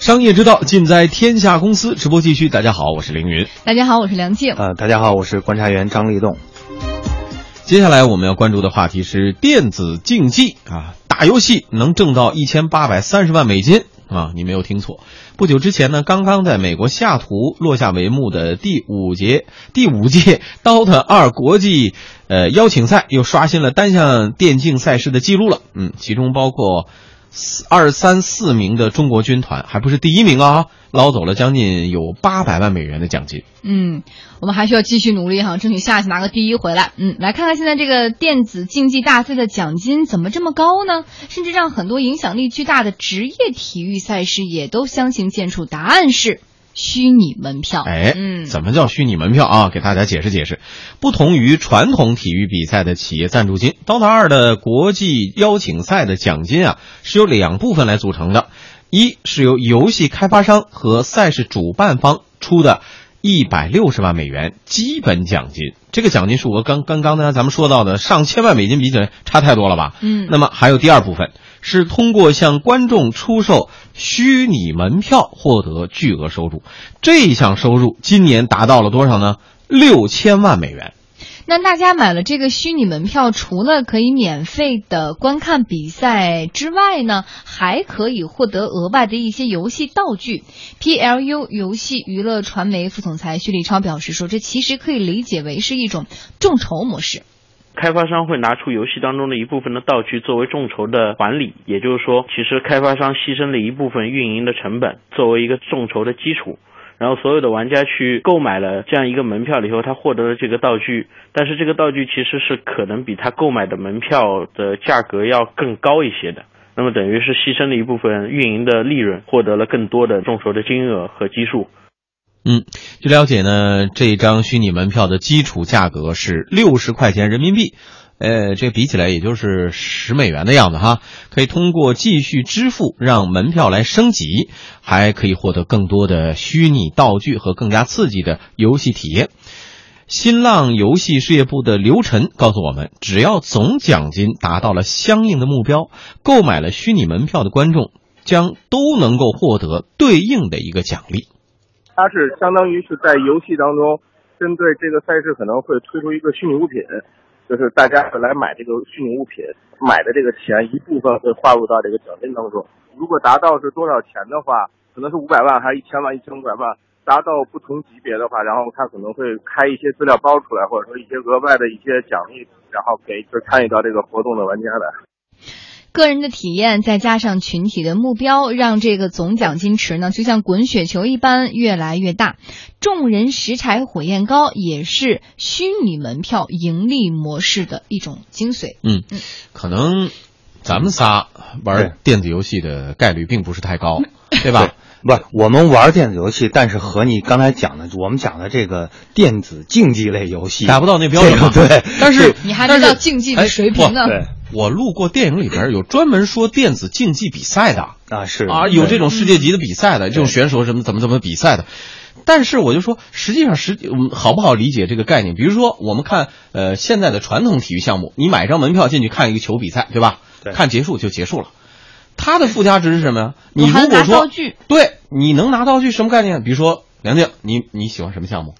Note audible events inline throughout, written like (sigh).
商业之道，尽在天下公司。直播继续，大家好，我是凌云。大家好，我是梁静。呃，大家好，我是观察员张立栋。接下来我们要关注的话题是电子竞技啊，打游戏能挣到一千八百三十万美金啊！你没有听错。不久之前呢，刚刚在美国西雅图落下帷幕的第五节第五届 (laughs) DOTA 二国际呃邀请赛，又刷新了单项电竞赛事的记录了。嗯，其中包括。二三四名的中国军团还不是第一名啊，捞走了将近有八百万美元的奖金。嗯，我们还需要继续努力哈，争取下次拿个第一回来。嗯，来看看现在这个电子竞技大赛的奖金怎么这么高呢？甚至让很多影响力巨大的职业体育赛事也都相形见绌。答案是。虚拟门票，哎，嗯，怎么叫虚拟门票啊？给大家解释解释。不同于传统体育比赛的企业赞助金，DOTA 二的国际邀请赛的奖金啊，是由两部分来组成的，一是由游戏开发商和赛事主办方出的。一百六十万美元基本奖金，这个奖金数额刚刚刚才咱们说到的上千万美金比起来差太多了吧？嗯，那么还有第二部分是通过向观众出售虚拟门票获得巨额收入，这一项收入今年达到了多少呢？六千万美元。那大家买了这个虚拟门票，除了可以免费的观看比赛之外呢，还可以获得额外的一些游戏道具。PLU 游戏娱乐传媒副总裁徐立超表示说：“这其实可以理解为是一种众筹模式。开发商会拿出游戏当中的一部分的道具作为众筹的管理，也就是说，其实开发商牺牲了一部分运营的成本作为一个众筹的基础。”然后所有的玩家去购买了这样一个门票以后，他获得了这个道具，但是这个道具其实是可能比他购买的门票的价格要更高一些的。那么等于是牺牲了一部分运营的利润，获得了更多的众筹的金额和基数。嗯，据了解呢，这张虚拟门票的基础价格是六十块钱人民币。呃，这比起来也就是十美元的样子哈，可以通过继续支付让门票来升级，还可以获得更多的虚拟道具和更加刺激的游戏体验。新浪游戏事业部的刘晨告诉我们，只要总奖金达到了相应的目标，购买了虚拟门票的观众将都能够获得对应的一个奖励。它是相当于是在游戏当中，针对这个赛事可能会推出一个虚拟物品。就是大家来买这个虚拟物品，买的这个钱一部分会划入到这个奖金当中。如果达到是多少钱的话，可能是五百万还是一千万、一千五百万，达到不同级别的话，然后他可能会开一些资料包出来，或者说一些额外的一些奖励，然后给就参与到这个活动的玩家的。个人的体验再加上群体的目标，让这个总奖金池呢，就像滚雪球一般越来越大。众人拾柴火焰高，也是虚拟门票盈利模式的一种精髓。嗯嗯，可能咱们仨玩电子游戏的概率并不是太高，对吧？不，我们玩电子游戏，但是和你刚才讲的，我们讲的这个电子竞技类游戏达不到那标准。对，但是你还没到竞技的水平呢。对。我路过电影里边有专门说电子竞技比赛的啊，是啊，有这种世界级的比赛的，这种选手什么怎么怎么比赛的。但是我就说，实际上实好不好理解这个概念？比如说，我们看呃现在的传统体育项目，你买张门票进去看一个球比赛，对吧？看结束就结束了。它的附加值是什么呀？你如果说对，你能拿道具什么概念？比如说梁静，你你喜欢什么项目？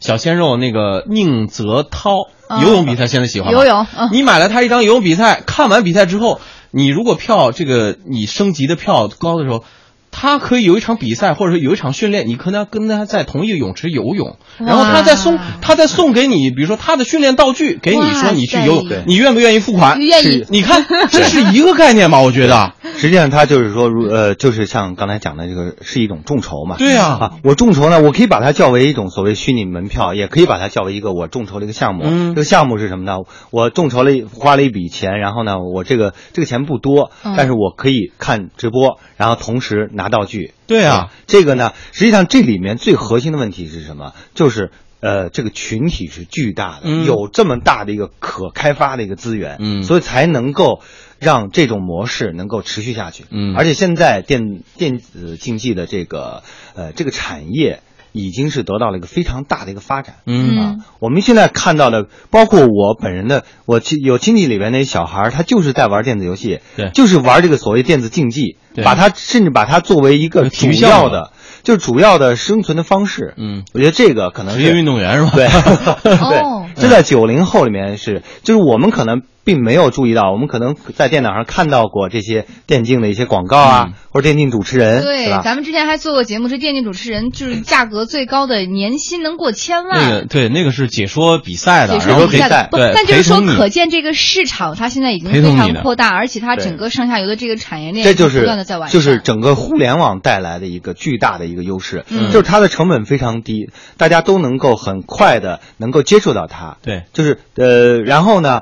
小鲜肉那个宁泽涛游泳比赛现在喜欢游泳。你买了他一张游泳比赛，看完比赛之后，你如果票这个你升级的票高的时候。他可以有一场比赛，或者说有一场训练，你可能跟他在同一个泳池游泳，然后他再送，他再送给你，比如说他的训练道具，给你说你去游泳，你愿不愿意付款？愿意。你看，这是一个概念吧？我觉得，(laughs) 实际上他就是说，如呃，就是像刚才讲的这个，是一种众筹嘛。对呀，啊，我众筹呢，我可以把它叫为一种所谓虚拟门票，也可以把它叫为一个我众筹的一个项目。嗯，这个项目是什么呢？我众筹了，花了一笔钱，然后呢，我这个这个钱不多，但是我可以看直播，然后同时拿道具。对啊，这个呢，实际上这里面最核心的问题是什么？就是呃，这个群体是巨大的，有这么大的一个可开发的一个资源，嗯，所以才能够让这种模式能够持续下去，嗯，而且现在电电子竞技的这个呃这个产业已经是得到了一个非常大的一个发展。嗯。啊，我们现在看到的，包括我本人的，我亲有亲戚里边那些小孩，他就是在玩电子游戏，对。就是玩这个所谓电子竞技，对。把它甚至把它作为一个体主育要的，就是主要的生存的方式。嗯，我觉得这个可能是职业运动员是吧？对 (laughs) 哦。对，这在九零后里面是，就是我们可能并没有注意到，我们可能在电脑上看到过这些电竞的一些广告啊，嗯或者电竞主持人，对，吧？咱们之前还做过节目，是电竞主持人就是价格最高的，年薪能过千万。那个对，那个是解说比赛的，解说比赛的，不，对那就是说，可见这个市场它现在已经非常扩大，而且它整个上下游的这个产业链这就是不断的在完善。就是整个互联网带来的一个巨大的一个优势，嗯就是它的成本非常低，大家都能够很快的能够接触到它。对，就是呃，然后呢，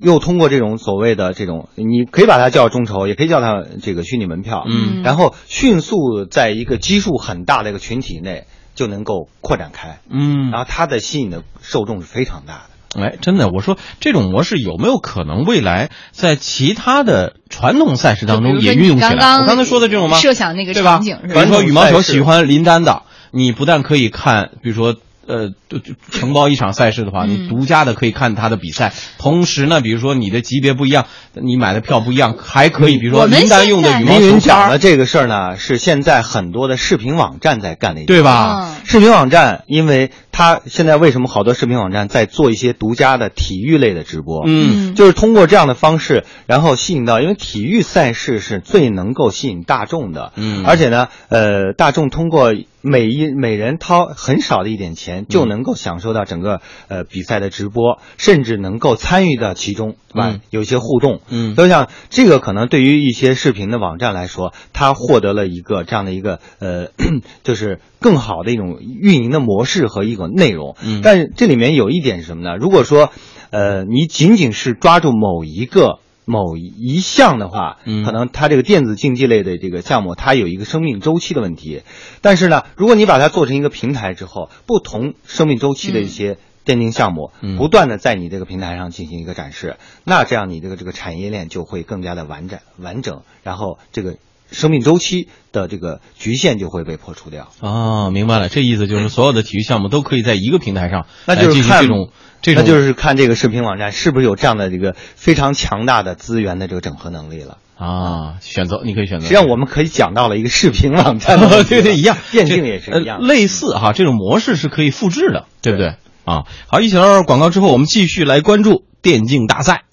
又通过这种所谓的这种，你可以把它叫众筹，也可以叫它这个虚拟门票，嗯然后迅速在一个基数很大的一个群体内就能够扩展开，嗯然后它的吸引的受众是非常大的。哎，真的，我说这种模式有没有可能未来在其他的传统赛事当中也运用起来？我刚才说的这种吗？设想那个？场景是吧比如说羽毛球喜欢林丹的，你不但可以看，比如说。呃，就就承包一场赛事的话，嗯你独家的可以看他的比赛。同时呢，比如说你的级别不一样，你买的票不一样，还可以，比如说我们林丹用的羽毛球凌云讲拍的这个事儿呢，是现在很多的视频网站在干的一件对吧？嗯视频网站，因为它现在为什么好多视频网站在做一些独家的体育类的直播？嗯，就是通过这样的方式，然后吸引到，因为体育赛事是最能够吸引大众的，嗯。而且呢，呃，大众通过每一每人掏很少的一点钱，就能够享受到整个呃比赛的直播，甚至能够参与到其中，对吧？嗯。有一些互动，嗯。所以像这个可能对于一些视频的网站来说，它获得了一个这样的一个呃，(clears throat) 就是更好的一种运营的模式和一种内容。嗯但是这里面有一点是什么呢？如果说，呃，你仅仅是抓住某一个。某一项的话，嗯可能它这个电子竞技类的这个项目，它有一个生命周期的问题。但是呢，如果你把它做成一个平台之后，不同生命周期的一些电竞项目，嗯不断的在你这个平台上进行一个展示，那这样你这个这个产业链就会更加的完整完整，然后这个生命周期的这个局限就会被破除掉。啊，明白了，这意思就是所有的体育项目都可以在一个平台上那来就是看进行这种这种，那就是看这个视频网站是不是有这样的这个非常强大的资源的这个整合能力了。啊，选择你可以选择。实际上，我们可以讲到了一个视频网站 (laughs) 对对一样，(laughs) 电竞也是一样呃。类似哈，这种模式是可以复制的，对不对？啊，好，一小段广告之后，我们继续来关注电竞大赛。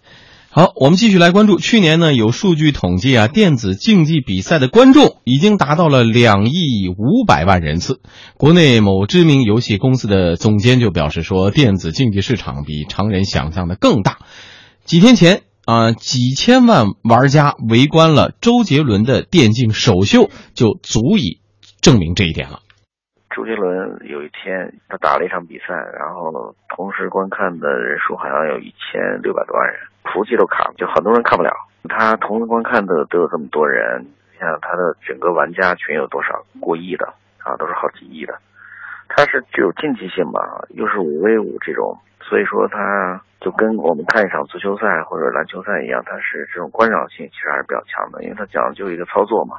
好，我们继续来关注。去年呢，有数据统计啊，电子竞技比赛的观众已经达到了两亿五百万人次。国内某知名游戏公司的总监就表示说，电子竞技市场比常人想象的更大。几天前啊、几千万玩家围观了周杰伦的电竞首秀，就足以证明这一点了。周杰伦有一天他打了一场比赛，然后同时观看的人数好像有一千六百多万人，服务器都卡了，就很多人看不了。他同时观看的都有这么多人，你想他的整个玩家群有多少？过亿的啊，都是好几亿的。它是具有竞技性吧，又是五 v 五这种，所以说它就跟我们看一场足球赛或者篮球赛一样，它是这种观赏性其实还是比较强的，因为它讲究一个操作嘛。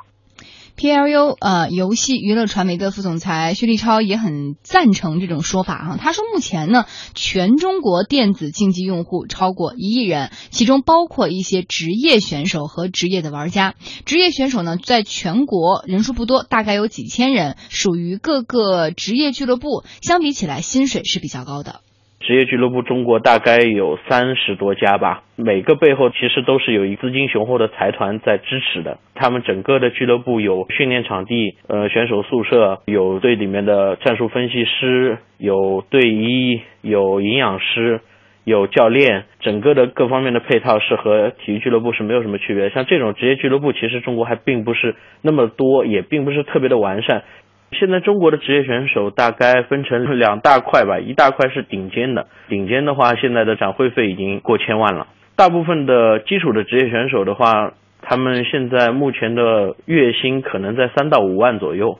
PLU 呃游戏娱乐传媒的副总裁薛立超也很赞成这种说法啊。他说，目前呢，全中国电子竞技用户超过一亿人，其中包括一些职业选手和职业的玩家。职业选手呢，在全国人数不多，大概有几千人，属于各个职业俱乐部，相比起来薪水是比较高的。职业俱乐部中国大概有三十多家吧，每个背后其实都是有一资金雄厚的财团在支持的。他们整个的俱乐部有训练场地，呃，选手宿舍，有队里面的战术分析师，有队医，有营养师。有教练，整个的各方面的配套是和体育俱乐部是没有什么区别。像这种职业俱乐部，其实中国还并不是那么多，也并不是特别的完善。现在中国的职业选手大概分成两大块吧，一大块是顶尖的，顶尖的话现在的展会费已经过千万了。大部分的基础的职业选手的话，他们现在目前的月薪可能在三到五万左右，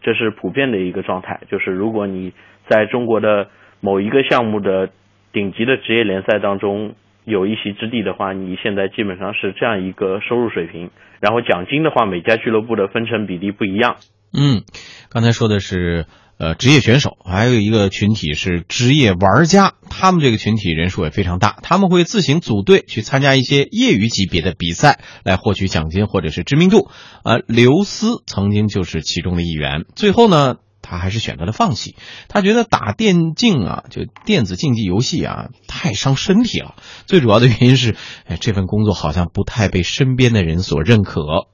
这是普遍的一个状态。就是如果你在中国的某一个项目的顶级的职业联赛当中有一席之地的话，你现在基本上是这样一个收入水平。然后奖金的话，每家俱乐部的分成比例不一样。嗯，刚才说的是呃，职业选手，还有一个群体是职业玩家，他们这个群体人数也非常大，他们会自行组队去参加一些业余级别的比赛，来获取奖金或者是知名度。呃，刘思曾经就是其中的一员，最后呢，他还是选择了放弃。他觉得打电竞啊，就电子竞技游戏啊，太伤身体了。最主要的原因是，哎，这份工作好像不太被身边的人所认可。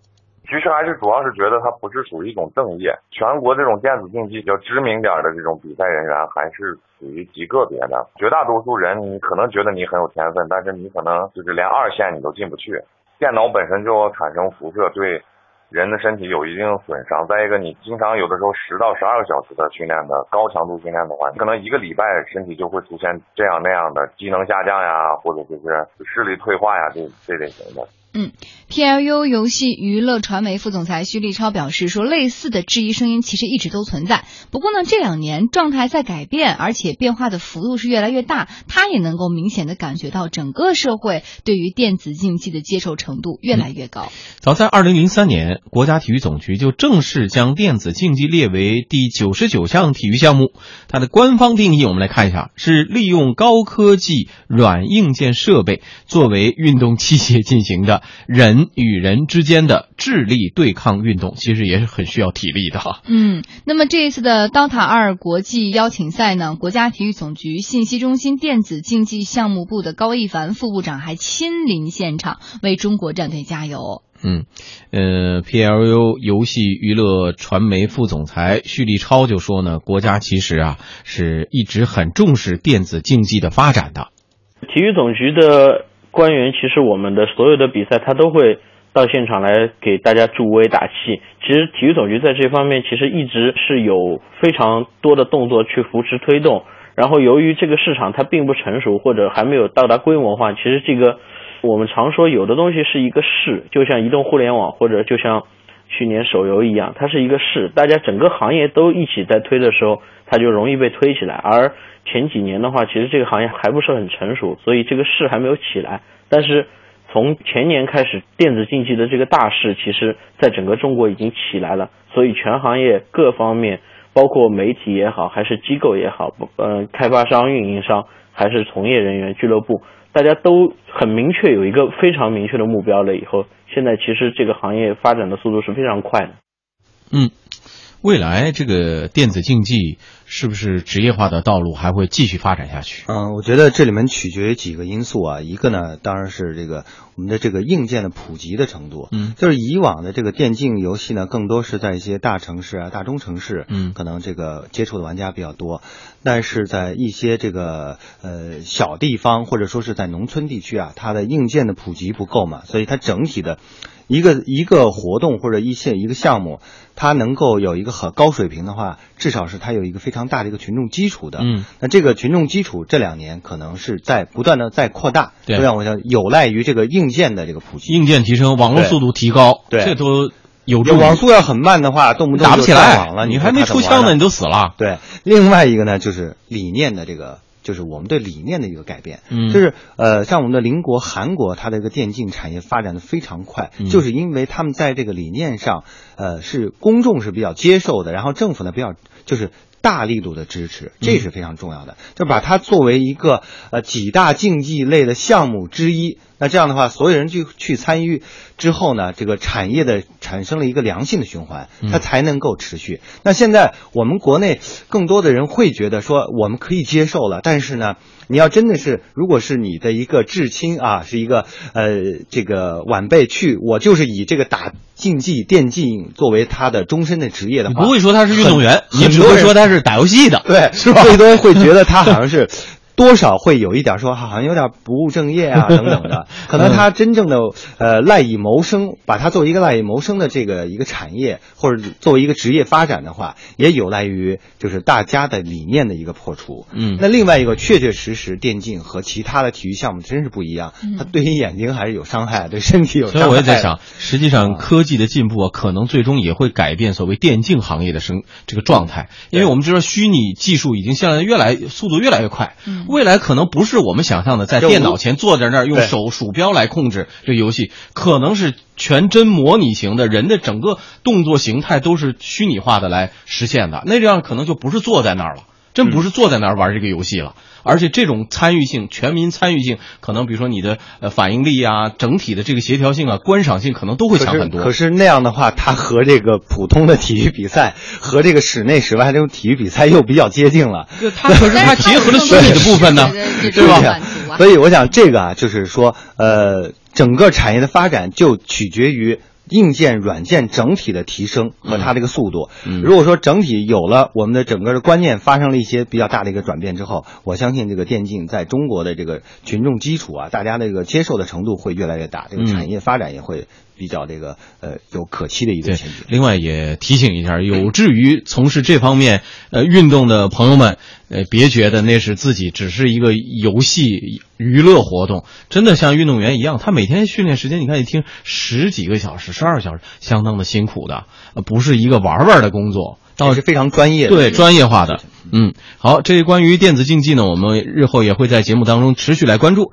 其实还是主要是觉得它不是属于一种正业，全国这种电子竞技比较知名点的这种比赛人员还是属于极个别的，绝大多数人你可能觉得你很有天分，但是你可能就是连二线你都进不去。电脑本身就产生辐射，对人的身体有一定损伤。再一个，你经常有的时候十到十二个小时的训练的高强度训练的话，可能一个礼拜身体就会出现这样那样的机能下降呀，或者就是视力退化呀，这这类型的。嗯，PLU 游戏娱乐传媒副总裁徐立超表示说，类似的质疑声音其实一直都存在。不过呢，这两年状态在改变，而且变化的幅度是越来越大。他也能够明显的感觉到，整个社会对于电子竞技的接受程度越来越高。早在二零零三年，国家体育总局就正式将电子竞技列为第九十九项体育项目。它的官方定义，我们来看一下，是利用高科技软硬件设备作为运动器械进行的。人与人之间的智力对抗运动，其实也是很需要体力的哈。(laughs) 嗯，那么这一次的刀塔二国际邀请赛呢，国家体育总局信息中心电子竞技项目部的高一凡副部长还亲临现场为中国战队加油。嗯，呃，PLU 游戏娱乐传媒副总裁徐立超就说呢，国家其实啊是一直很重视电子竞技的发展的。体育总局的。官员其实我们的所有的比赛，他都会到现场来给大家助威打气。其实体育总局在这方面其实一直是有非常多的动作去扶持推动。然后由于这个市场它并不成熟或者还没有到达规模化，其实这个我们常说有的东西是一个势，就像移动互联网或者就像去年手游一样，它是一个势。大家整个行业都一起在推的时候，它就容易被推起来。而前几年的话，其实这个行业还不是很成熟，所以这个势还没有起来。但是从前年开始，电子竞技的这个大势，其实在整个中国已经起来了。所以全行业各方面，包括媒体也好，还是机构也好，呃，开发商、运营商，还是从业人员、俱乐部，大家都很明确有一个非常明确的目标了。以后，现在其实这个行业发展的速度是非常快的。嗯。未来这个电子竞技是不是职业化的道路还会继续发展下去？嗯，我觉得这里面取决于几个因素啊。一个呢，当然是这个我们的这个硬件的普及的程度。嗯，就是以往的这个电竞游戏呢，更多是在一些大城市啊、大中城市，嗯，可能这个接触的玩家比较多。但是在一些这个呃小地方或者说是在农村地区啊，它的硬件的普及不够嘛，所以它整体的。一个一个活动或者一些一个项目，它能够有一个很高水平的话，至少是它有一个非常大的一个群众基础的。嗯，那这个群众基础这两年可能是在不断的在扩大，对，让我想有赖于这个硬件的这个普及，硬件提升，网络速度提高，对，这都有。网速要很慢的话，动不动打不起来网了，你还没出枪呢，你都死了。对，另外一个呢，就是理念的这个。就是我们对理念的一个改变，嗯，就是呃，像我们的邻国韩国，它的一个电竞产业发展的非常快，就是因为他们在这个理念上，呃，是公众是比较接受的，然后政府呢比较就是大力度的支持，这是非常重要的，就把它作为一个呃几大竞技类的项目之一。那这样的话，所有人去去参与之后呢，这个产业的产生了一个良性的循环，它才能够持续。那现在我们国内更多的人会觉得说，我们可以接受了，但是呢，你要真的是，如果是你的一个至亲啊，是一个呃这个晚辈去，我就是以这个打竞技电竞作为他的终身的职业的话，不会说他是运动员，你只会说他是打游戏的，对，是吧？最多会觉得他好像是。多少会有一点说，好像有点不务正业啊，(laughs) 等等的。可能他真正的呃赖以谋生，把它作为一个赖以谋生的这个一个产业，或者作为一个职业发展的话，也有赖于就是大家的理念的一个破除。嗯，那另外一个确确实实，电竞和其他的体育项目真是不一样，它对于眼睛还是有伤害，对身体有伤害。所以我也在想，实际上科技的进步啊，可能最终也会改变所谓电竞行业的生这个状态，因为我们知道虚拟技术已经现在越来速度越来越快。未来可能不是我们想象的在电脑前坐在那儿用手鼠标来控制这个游戏，可能是全真模拟型的，人的整个动作形态都是虚拟化的来实现的。那这样可能就不是坐在那儿了。真不是坐在那儿玩这个游戏了，而且这种参与性、全民参与性，可能比如说你的呃反应力啊、整体的这个协调性啊、观赏性，可能都会强很多。可是那样的话，它和这个普通的体育比赛和这个室内室外这种体育比赛又比较接近了。它可是它结合了虚拟的部分呢，(laughs) 对吧？所以我想这个啊，就是说，呃，整个产业的发展就取决于。硬件、软件整体的提升和它这个速度，嗯、如果说整体有了我们的整个的观念发生了一些比较大的一个转变之后，我相信这个电竞在中国的这个群众基础啊，大家那个接受的程度会越来越大，这个产业发展也会比较这个呃有可期的一个前景。另外也提醒一下，有志于从事这方面呃运动的朋友们，呃别觉得那是自己只是一个游戏娱乐活动，真的像运动员一样，他每天训练时间你看一听十几个小时。十二小时，相当的辛苦的，不是一个玩玩的工作，倒是非常专业的，对专业化的。嗯，好，这关于电子竞技呢，我们日后也会在节目当中持续来关注。